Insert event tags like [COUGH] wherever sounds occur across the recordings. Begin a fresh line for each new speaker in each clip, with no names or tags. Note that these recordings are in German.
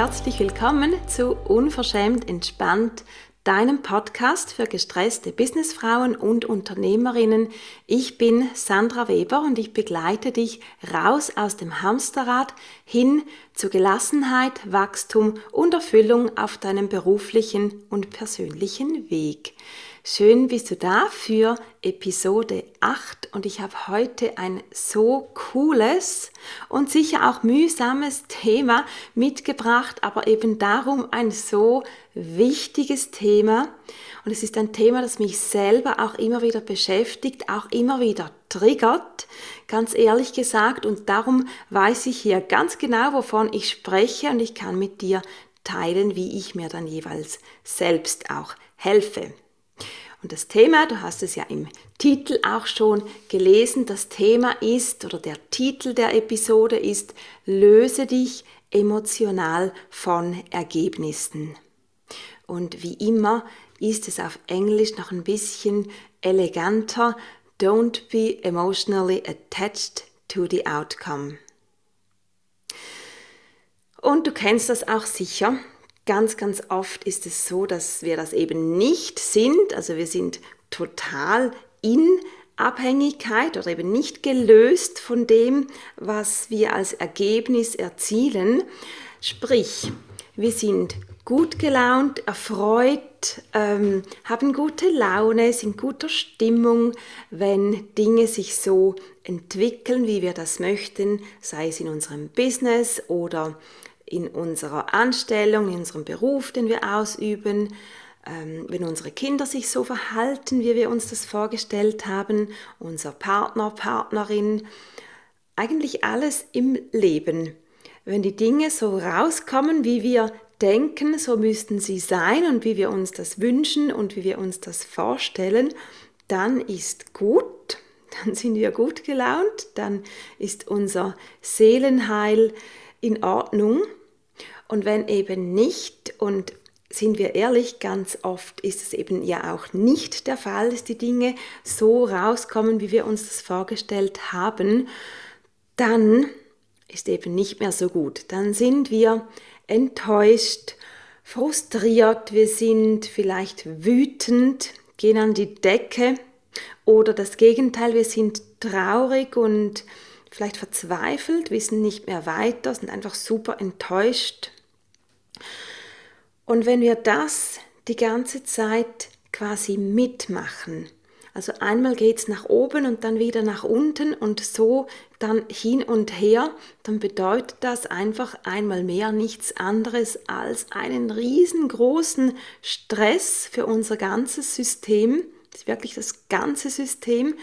herzlich willkommen zu Unverschämt entspannt, deinem Podcast für gestresste Businessfrauen und Unternehmerinnen. Ich bin Sandra Weber und ich begleite dich raus aus dem Hamsterrad hin zu Gelassenheit, Wachstum und Erfüllung auf deinem beruflichen und persönlichen Weg. Schön bist du da für Episode 8 und ich habe heute ein so cooles und sicher auch mühsames Thema mitgebracht, aber eben darum ein so wichtiges Thema. Und es ist ein Thema, das mich selber auch immer wieder beschäftigt, auch immer wieder triggert, ganz ehrlich gesagt. Und darum weiß ich hier ganz genau, wovon ich spreche und ich kann mit dir teilen, wie ich mir dann jeweils selbst auch helfe. Und das Thema, du hast es ja im Titel auch schon gelesen, das Thema ist oder der Titel der Episode ist Löse dich emotional von Ergebnissen. Und wie immer ist es auf Englisch noch ein bisschen eleganter. Don't be emotionally attached to the outcome. Und du kennst das auch sicher. Ganz, ganz oft ist es so, dass wir das eben nicht sind. Also wir sind total in Abhängigkeit oder eben nicht gelöst von dem, was wir als Ergebnis erzielen. Sprich, wir sind gut gelaunt, erfreut, ähm, haben gute Laune, sind guter Stimmung, wenn Dinge sich so entwickeln, wie wir das möchten, sei es in unserem Business oder in unserer Anstellung, in unserem Beruf, den wir ausüben, ähm, wenn unsere Kinder sich so verhalten, wie wir uns das vorgestellt haben, unser Partner, Partnerin, eigentlich alles im Leben. Wenn die Dinge so rauskommen, wie wir denken, so müssten sie sein und wie wir uns das wünschen und wie wir uns das vorstellen, dann ist gut, [LAUGHS] dann sind wir gut gelaunt, dann ist unser Seelenheil in Ordnung und wenn eben nicht, und sind wir ehrlich, ganz oft ist es eben ja auch nicht der Fall, dass die Dinge so rauskommen, wie wir uns das vorgestellt haben, dann ist eben nicht mehr so gut. Dann sind wir enttäuscht, frustriert, wir sind vielleicht wütend, gehen an die Decke. Oder das Gegenteil, wir sind traurig und vielleicht verzweifelt, wissen nicht mehr weiter, sind einfach super enttäuscht, und wenn wir das die ganze Zeit quasi mitmachen, also einmal geht es nach oben und dann wieder nach unten und so dann hin und her, dann bedeutet das einfach einmal mehr nichts anderes als einen riesengroßen Stress für unser ganzes System, das ist wirklich das ganze System,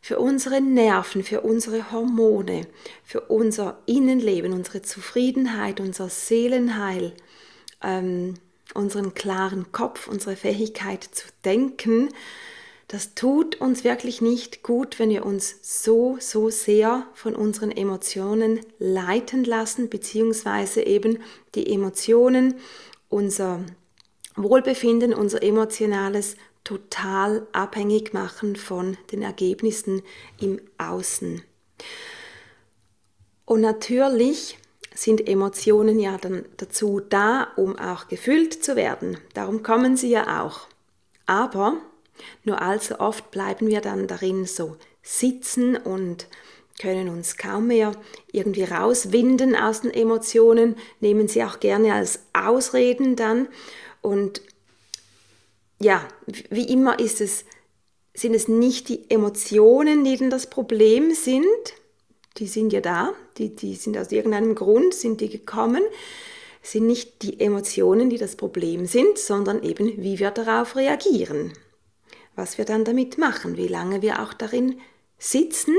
für unsere Nerven, für unsere Hormone, für unser Innenleben, unsere Zufriedenheit, unser Seelenheil ähm, unseren klaren Kopf, unsere Fähigkeit zu denken, das tut uns wirklich nicht gut, wenn wir uns so, so sehr von unseren Emotionen leiten lassen, beziehungsweise eben die Emotionen, unser Wohlbefinden, unser emotionales total abhängig machen von den Ergebnissen im Außen. Und natürlich sind Emotionen ja dann dazu da, um auch gefüllt zu werden. Darum kommen sie ja auch. Aber nur allzu oft bleiben wir dann darin so sitzen und können uns kaum mehr irgendwie rauswinden aus den Emotionen, nehmen sie auch gerne als Ausreden dann. Und ja, wie immer ist es, sind es nicht die Emotionen, die denn das Problem sind, die sind ja da, die, die sind aus irgendeinem Grund, sind die gekommen, sind nicht die Emotionen, die das Problem sind, sondern eben, wie wir darauf reagieren. Was wir dann damit machen, wie lange wir auch darin sitzen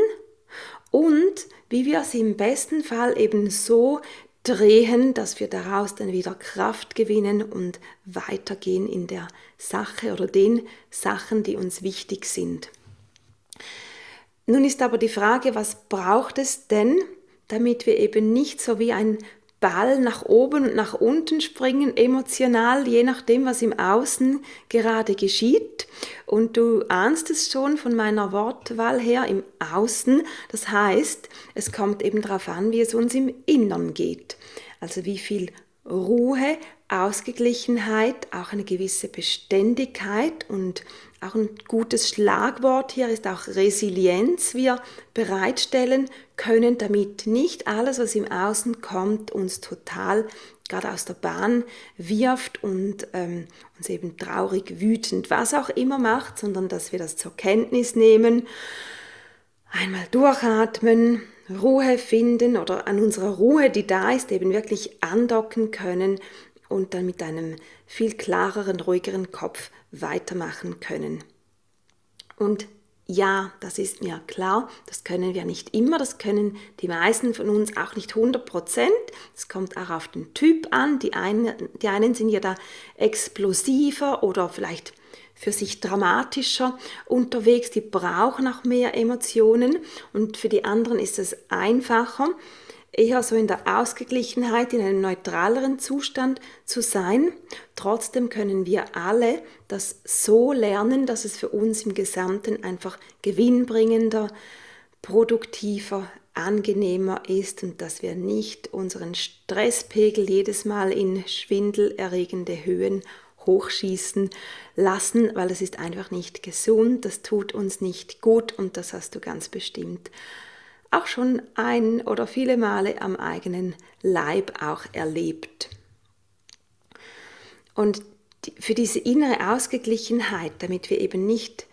und wie wir es im besten Fall eben so drehen, dass wir daraus dann wieder Kraft gewinnen und weitergehen in der Sache oder den Sachen, die uns wichtig sind. Nun ist aber die Frage, was braucht es denn, damit wir eben nicht so wie ein Ball nach oben und nach unten springen, emotional, je nachdem, was im Außen gerade geschieht. Und du ahnst es schon von meiner Wortwahl her im Außen. Das heißt, es kommt eben darauf an, wie es uns im Innern geht. Also wie viel Ruhe, Ausgeglichenheit, auch eine gewisse Beständigkeit und auch ein gutes Schlagwort hier ist auch Resilienz, wir bereitstellen können, damit nicht alles, was im Außen kommt, uns total gerade aus der Bahn wirft und ähm, uns eben traurig, wütend, was auch immer macht, sondern dass wir das zur Kenntnis nehmen, einmal durchatmen, Ruhe finden oder an unserer Ruhe, die da ist, eben wirklich andocken können und dann mit einem viel klareren, ruhigeren Kopf weitermachen können. Und ja, das ist mir klar, das können wir nicht immer, das können die meisten von uns auch nicht 100 Prozent. Es kommt auch auf den Typ an. Die einen, die einen sind ja da explosiver oder vielleicht für sich dramatischer unterwegs, die brauchen auch mehr Emotionen und für die anderen ist es einfacher, eher so in der Ausgeglichenheit, in einem neutraleren Zustand zu sein. Trotzdem können wir alle das so lernen, dass es für uns im Gesamten einfach gewinnbringender, produktiver, angenehmer ist und dass wir nicht unseren Stresspegel jedes Mal in schwindelerregende Höhen hochschießen lassen, weil es ist einfach nicht gesund, das tut uns nicht gut und das hast du ganz bestimmt auch schon ein oder viele Male am eigenen Leib auch erlebt. Und für diese innere Ausgeglichenheit, damit wir eben nicht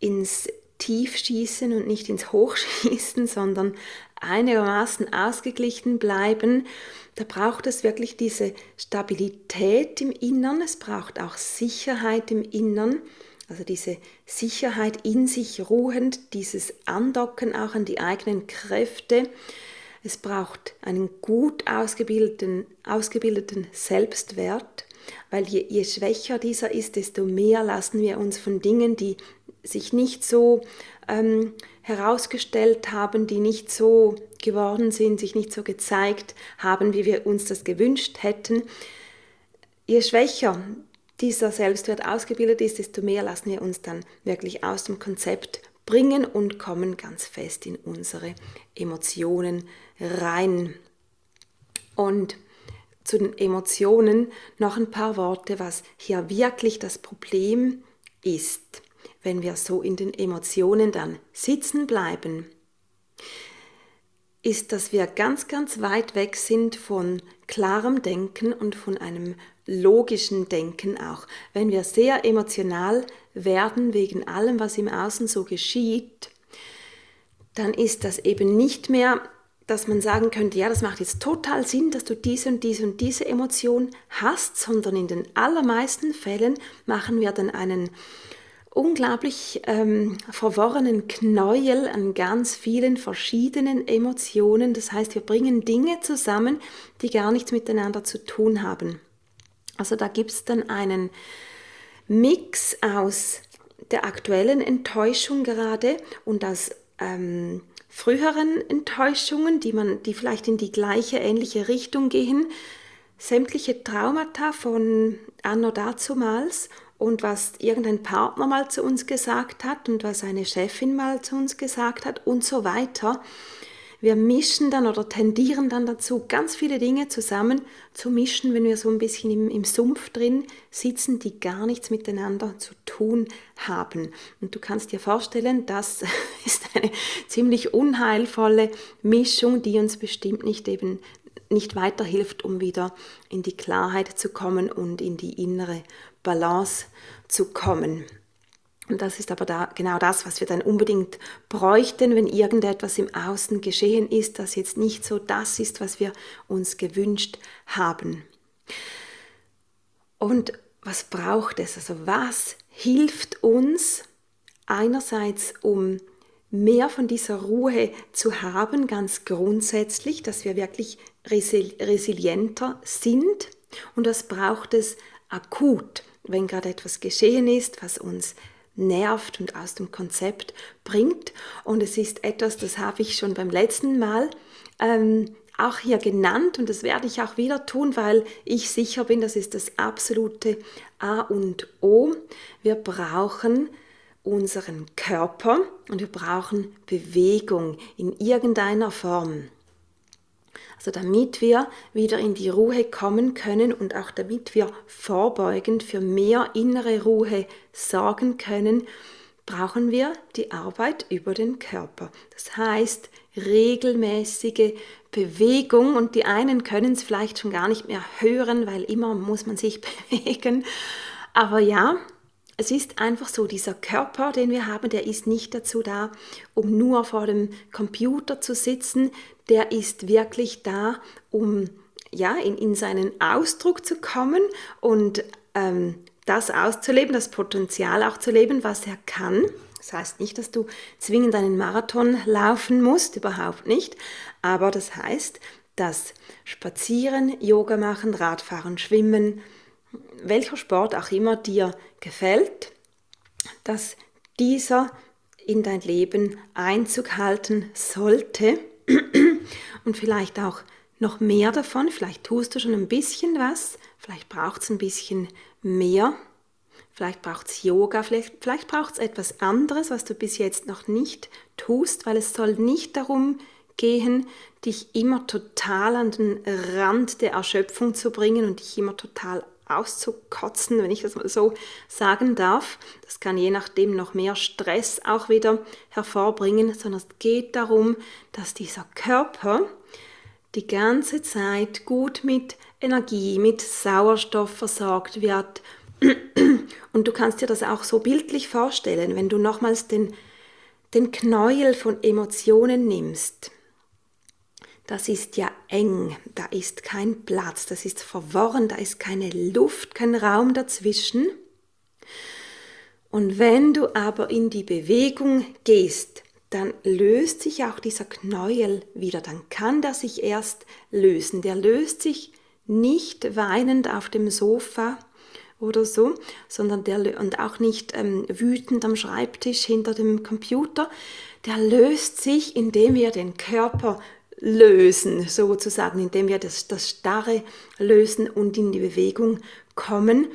ins Tiefschießen und nicht ins Hochschießen, sondern einigermaßen ausgeglichen bleiben, da braucht es wirklich diese Stabilität im Innern, es braucht auch Sicherheit im Innern, also diese Sicherheit in sich ruhend, dieses Andocken auch an die eigenen Kräfte. Es braucht einen gut ausgebildeten, ausgebildeten Selbstwert, weil je, je schwächer dieser ist, desto mehr lassen wir uns von Dingen, die sich nicht so ähm, herausgestellt haben, die nicht so geworden sind, sich nicht so gezeigt haben, wie wir uns das gewünscht hätten. Je schwächer dieser Selbstwert ausgebildet ist, desto mehr lassen wir uns dann wirklich aus dem Konzept bringen und kommen ganz fest in unsere Emotionen rein. Und zu den Emotionen noch ein paar Worte, was hier wirklich das Problem ist, wenn wir so in den Emotionen dann sitzen bleiben, ist, dass wir ganz, ganz weit weg sind von klarem Denken und von einem logischen Denken auch. Wenn wir sehr emotional werden wegen allem, was im Außen so geschieht, dann ist das eben nicht mehr, dass man sagen könnte, ja, das macht jetzt total Sinn, dass du diese und diese und diese Emotion hast, sondern in den allermeisten Fällen machen wir dann einen unglaublich ähm, verworrenen Knäuel an ganz vielen verschiedenen Emotionen. Das heißt, wir bringen Dinge zusammen, die gar nichts miteinander zu tun haben. Also da gibt es dann einen Mix aus der aktuellen Enttäuschung gerade und aus ähm, früheren Enttäuschungen, die, man, die vielleicht in die gleiche, ähnliche Richtung gehen, sämtliche Traumata von anno dazumals und was irgendein Partner mal zu uns gesagt hat und was eine Chefin mal zu uns gesagt hat und so weiter. Wir mischen dann oder tendieren dann dazu, ganz viele Dinge zusammen zu mischen, wenn wir so ein bisschen im, im Sumpf drin sitzen, die gar nichts miteinander zu tun haben. Und du kannst dir vorstellen, das [LAUGHS] ist eine ziemlich unheilvolle Mischung, die uns bestimmt nicht eben nicht weiterhilft, um wieder in die Klarheit zu kommen und in die innere Balance zu kommen. Und das ist aber da genau das, was wir dann unbedingt bräuchten, wenn irgendetwas im Außen geschehen ist, das jetzt nicht so das ist, was wir uns gewünscht haben. Und was braucht es? Also was hilft uns einerseits, um mehr von dieser Ruhe zu haben, ganz grundsätzlich, dass wir wirklich resilienter sind. Und was braucht es akut, wenn gerade etwas geschehen ist, was uns nervt und aus dem Konzept bringt. Und es ist etwas, das habe ich schon beim letzten Mal ähm, auch hier genannt und das werde ich auch wieder tun, weil ich sicher bin, das ist das absolute A und O. Wir brauchen unseren Körper und wir brauchen Bewegung in irgendeiner Form. Also damit wir wieder in die Ruhe kommen können und auch damit wir vorbeugend für mehr innere Ruhe sorgen können, brauchen wir die Arbeit über den Körper. Das heißt, regelmäßige Bewegung und die einen können es vielleicht schon gar nicht mehr hören, weil immer muss man sich [LAUGHS] bewegen. Aber ja, es ist einfach so, dieser Körper, den wir haben, der ist nicht dazu da, um nur vor dem Computer zu sitzen, der ist wirklich da, um ja, in, in seinen Ausdruck zu kommen und ähm, das auszuleben, das Potenzial auch zu leben, was er kann. Das heißt nicht, dass du zwingend einen Marathon laufen musst, überhaupt nicht. Aber das heißt, dass Spazieren, Yoga machen, Radfahren, Schwimmen, welcher Sport auch immer dir gefällt, dass dieser in dein Leben Einzug halten sollte und vielleicht auch noch mehr davon. Vielleicht tust du schon ein bisschen was, vielleicht braucht es ein bisschen mehr. Vielleicht braucht es Yoga, vielleicht, vielleicht braucht es etwas anderes, was du bis jetzt noch nicht tust, weil es soll nicht darum gehen, dich immer total an den Rand der Erschöpfung zu bringen und dich immer total auszukotzen, wenn ich das mal so sagen darf. Das kann je nachdem noch mehr Stress auch wieder hervorbringen, sondern es geht darum, dass dieser Körper die ganze Zeit gut mit Energie, mit Sauerstoff versorgt wird. Und du kannst dir das auch so bildlich vorstellen, wenn du nochmals den, den Knäuel von Emotionen nimmst das ist ja eng, da ist kein Platz, das ist verworren, da ist keine Luft, kein Raum dazwischen. Und wenn du aber in die Bewegung gehst, dann löst sich auch dieser Knäuel wieder, dann kann der sich erst lösen. Der löst sich nicht weinend auf dem Sofa oder so, sondern der und auch nicht ähm, wütend am Schreibtisch hinter dem Computer. Der löst sich, indem wir den Körper lösen, sozusagen, indem wir das, das Starre lösen und in die Bewegung kommen,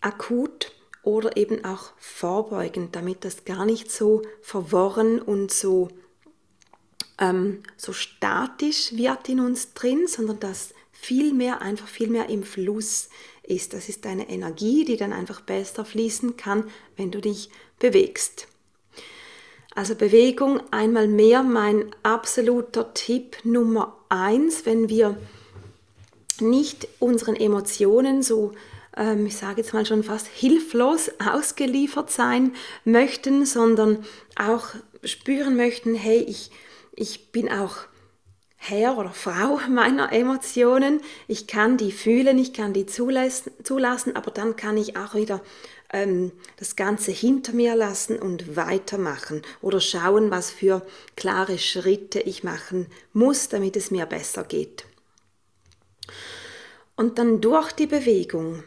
akut oder eben auch vorbeugend, damit das gar nicht so verworren und so, ähm, so statisch wird in uns drin, sondern dass viel mehr, einfach viel mehr im Fluss ist. Das ist eine Energie, die dann einfach besser fließen kann, wenn du dich bewegst. Also Bewegung einmal mehr mein absoluter Tipp Nummer eins, wenn wir nicht unseren Emotionen so, ähm, ich sage jetzt mal schon fast hilflos [LAUGHS] ausgeliefert sein möchten, sondern auch spüren möchten, hey, ich, ich bin auch Herr oder Frau meiner Emotionen, ich kann die fühlen, ich kann die zulassen, zulassen aber dann kann ich auch wieder ähm, das Ganze hinter mir lassen und weitermachen oder schauen, was für klare Schritte ich machen muss, damit es mir besser geht. Und dann durch die Bewegung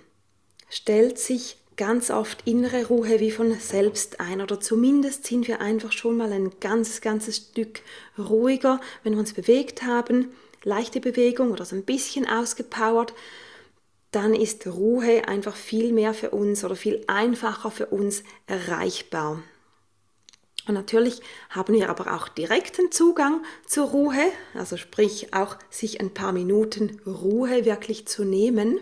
stellt sich ganz oft innere Ruhe wie von selbst ein oder zumindest sind wir einfach schon mal ein ganz, ganzes Stück ruhiger, wenn wir uns bewegt haben, leichte Bewegung oder so ein bisschen ausgepowert, dann ist Ruhe einfach viel mehr für uns oder viel einfacher für uns erreichbar. Und natürlich haben wir aber auch direkten Zugang zur Ruhe, also sprich auch sich ein paar Minuten Ruhe wirklich zu nehmen.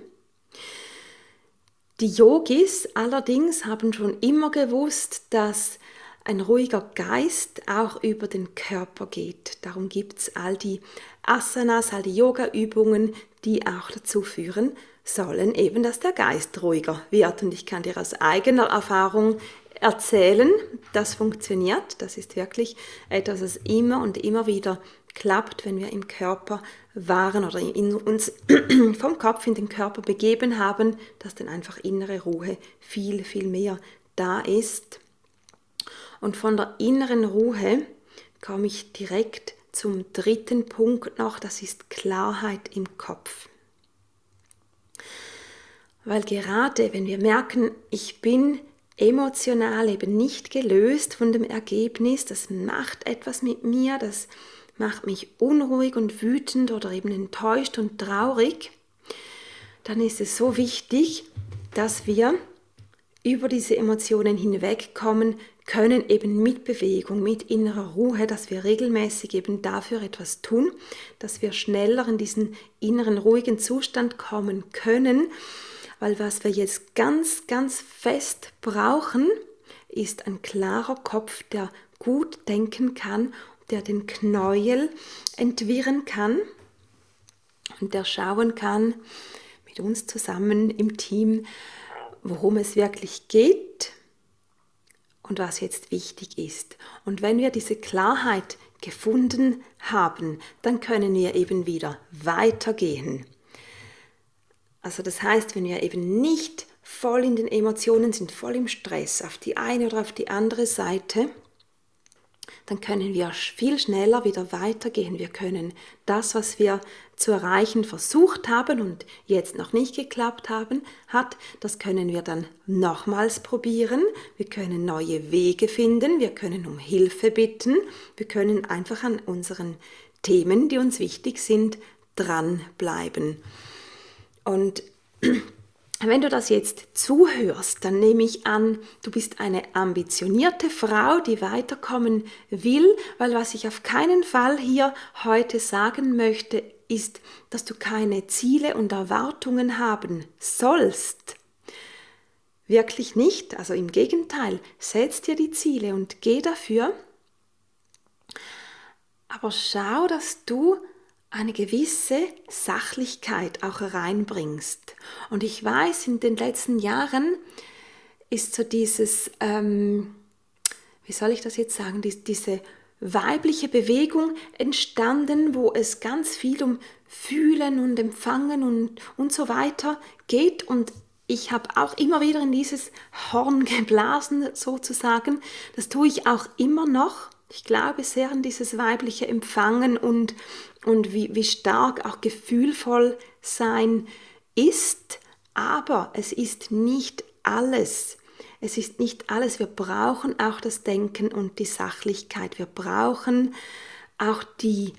Die Yogis allerdings haben schon immer gewusst, dass ein ruhiger Geist auch über den Körper geht. Darum gibt es all die Asanas, all die Yoga-Übungen, die auch dazu führen, sollen eben, dass der Geist ruhiger wird. Und ich kann dir aus eigener Erfahrung erzählen, das funktioniert. Das ist wirklich etwas, das immer und immer wieder klappt, wenn wir im Körper waren oder uns [CLEARS THROAT] vom Kopf in den Körper begeben haben, dass dann einfach innere Ruhe viel, viel mehr da ist. Und von der inneren Ruhe komme ich direkt zum dritten Punkt noch, das ist Klarheit im Kopf. Weil gerade wenn wir merken, ich bin emotional eben nicht gelöst von dem Ergebnis, das macht etwas mit mir, das macht mich unruhig und wütend oder eben enttäuscht und traurig, dann ist es so wichtig, dass wir über diese Emotionen hinwegkommen, können eben mit Bewegung, mit innerer Ruhe, dass wir regelmäßig eben dafür etwas tun, dass wir schneller in diesen inneren ruhigen Zustand kommen können, weil was wir jetzt ganz, ganz fest brauchen, ist ein klarer Kopf, der gut denken kann, der den Knäuel entwirren kann und der schauen kann mit uns zusammen im Team, worum es wirklich geht und was jetzt wichtig ist. Und wenn wir diese Klarheit gefunden haben, dann können wir eben wieder weitergehen. Also das heißt, wenn wir eben nicht voll in den Emotionen sind, voll im Stress, auf die eine oder auf die andere Seite, dann können wir viel schneller wieder weitergehen. Wir können das, was wir zu erreichen versucht haben und jetzt noch nicht geklappt haben, hat, das können wir dann nochmals probieren. Wir können neue Wege finden, wir können um Hilfe bitten, wir können einfach an unseren Themen, die uns wichtig sind, dranbleiben. Und wenn du das jetzt zuhörst, dann nehme ich an, du bist eine ambitionierte Frau, die weiterkommen will, weil was ich auf keinen Fall hier heute sagen möchte, ist, dass du keine Ziele und Erwartungen haben sollst. Wirklich nicht, also im Gegenteil, setz dir die Ziele und geh dafür. Aber schau, dass du eine gewisse Sachlichkeit auch reinbringst. Und ich weiß, in den letzten Jahren ist so dieses, ähm, wie soll ich das jetzt sagen, die, diese weibliche Bewegung entstanden, wo es ganz viel um Fühlen und Empfangen und, und so weiter geht. Und ich habe auch immer wieder in dieses Horn geblasen, sozusagen. Das tue ich auch immer noch. Ich glaube sehr an dieses weibliche Empfangen und, und wie, wie stark auch gefühlvoll sein ist, aber es ist nicht alles. Es ist nicht alles. Wir brauchen auch das Denken und die Sachlichkeit. Wir brauchen auch die,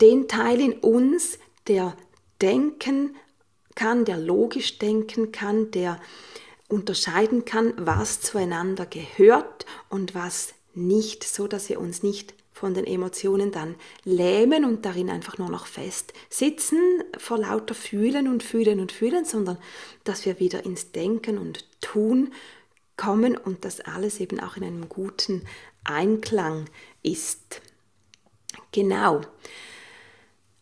den Teil in uns, der denken kann, der logisch denken kann, der unterscheiden kann, was zueinander gehört und was nicht, so dass wir uns nicht von den Emotionen dann lähmen und darin einfach nur noch fest sitzen vor lauter Fühlen und Fühlen und Fühlen, sondern dass wir wieder ins Denken und Tun kommen und das alles eben auch in einem guten Einklang ist. Genau.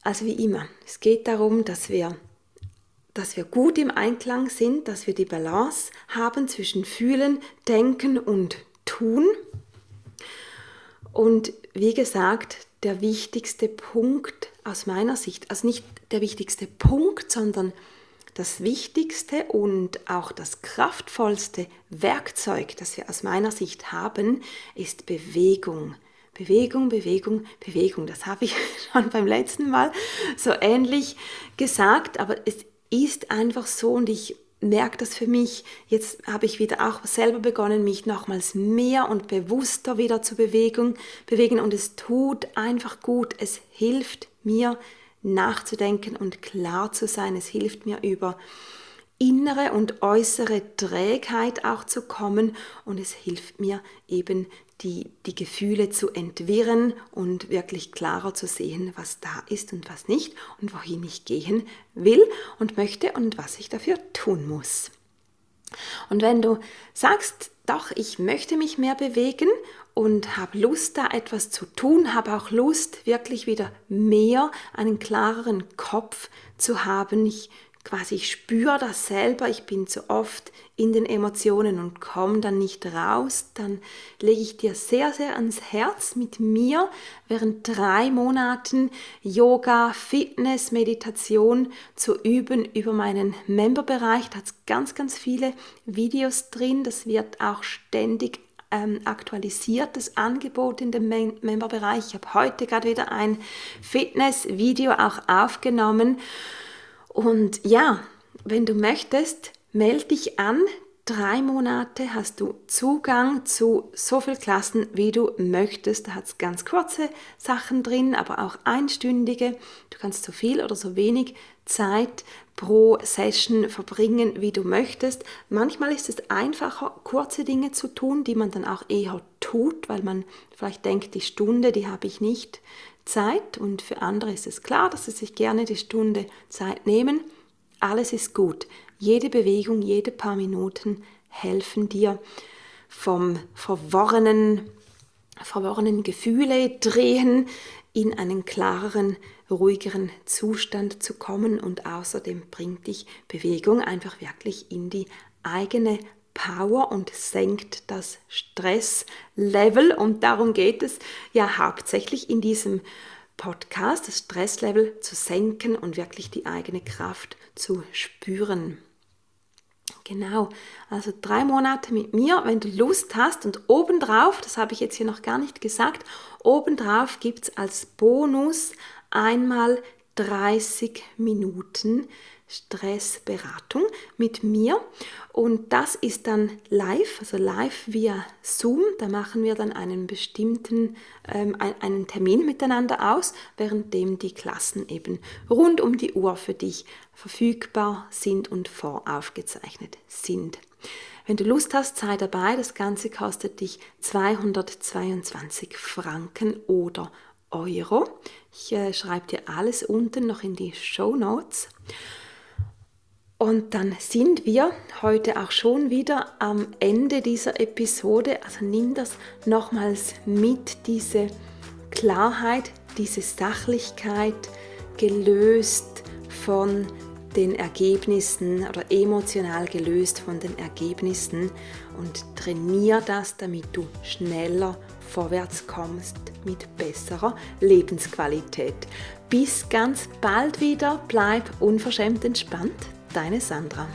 Also wie immer, es geht darum, dass wir dass wir gut im Einklang sind, dass wir die Balance haben zwischen Fühlen, Denken und Tun. Und wie gesagt, der wichtigste Punkt aus meiner Sicht, also nicht der wichtigste Punkt, sondern das wichtigste und auch das kraftvollste Werkzeug, das wir aus meiner Sicht haben, ist Bewegung. Bewegung, Bewegung, Bewegung. Das habe ich [LAUGHS] schon beim letzten Mal so ähnlich gesagt, aber es ist einfach so und ich merke das für mich. Jetzt habe ich wieder auch selber begonnen, mich nochmals mehr und bewusster wieder zu bewegen und es tut einfach gut. Es hilft mir nachzudenken und klar zu sein. Es hilft mir über innere und äußere Trägheit auch zu kommen und es hilft mir eben die, die Gefühle zu entwirren und wirklich klarer zu sehen, was da ist und was nicht und wohin ich gehen will und möchte und was ich dafür tun muss. Und wenn du sagst, doch, ich möchte mich mehr bewegen und habe Lust, da etwas zu tun, habe auch Lust, wirklich wieder mehr einen klareren Kopf zu haben. Ich quasi ich spüre das selber, ich bin zu oft in den Emotionen und komme dann nicht raus, dann lege ich dir sehr, sehr ans Herz mit mir während drei Monaten Yoga, Fitness, Meditation zu üben über meinen Memberbereich. Da hat es ganz, ganz viele Videos drin. Das wird auch ständig ähm, aktualisiert, das Angebot in dem Mem Memberbereich. Ich habe heute gerade wieder ein Fitness-Video auch aufgenommen und ja, wenn du möchtest, melde dich an. drei Monate hast du Zugang zu so viel Klassen, wie du möchtest. Da hat es ganz kurze Sachen drin, aber auch einstündige. Du kannst so viel oder so wenig Zeit pro Session verbringen, wie du möchtest. Manchmal ist es einfacher, kurze Dinge zu tun, die man dann auch eher tut, weil man vielleicht denkt, die Stunde, die habe ich nicht Zeit. Und für andere ist es klar, dass sie sich gerne die Stunde Zeit nehmen. Alles ist gut. Jede Bewegung, jede paar Minuten helfen dir vom verworrenen, verworrenen Gefühle drehen in einen klareren, ruhigeren Zustand zu kommen und außerdem bringt dich Bewegung einfach wirklich in die eigene Power und senkt das Stresslevel. Und darum geht es ja hauptsächlich in diesem Podcast, das Stresslevel zu senken und wirklich die eigene Kraft zu spüren. Genau, also drei Monate mit mir, wenn du Lust hast. Und obendrauf, das habe ich jetzt hier noch gar nicht gesagt, obendrauf gibt es als Bonus einmal 30 Minuten Stressberatung mit mir und das ist dann live, also live via Zoom. Da machen wir dann einen bestimmten ähm, einen Termin miteinander aus, währenddem die Klassen eben rund um die Uhr für dich verfügbar sind und voraufgezeichnet sind. Wenn du Lust hast, sei dabei. Das Ganze kostet dich 222 Franken oder Euro. Ich äh, schreibe dir alles unten noch in die Show Notes. Und dann sind wir heute auch schon wieder am Ende dieser Episode. Also nimm das nochmals mit, diese Klarheit, diese Sachlichkeit, gelöst von den Ergebnissen oder emotional gelöst von den Ergebnissen und trainier das, damit du schneller vorwärts kommst mit besserer Lebensqualität. Bis ganz bald wieder, bleib unverschämt entspannt deine Sandra.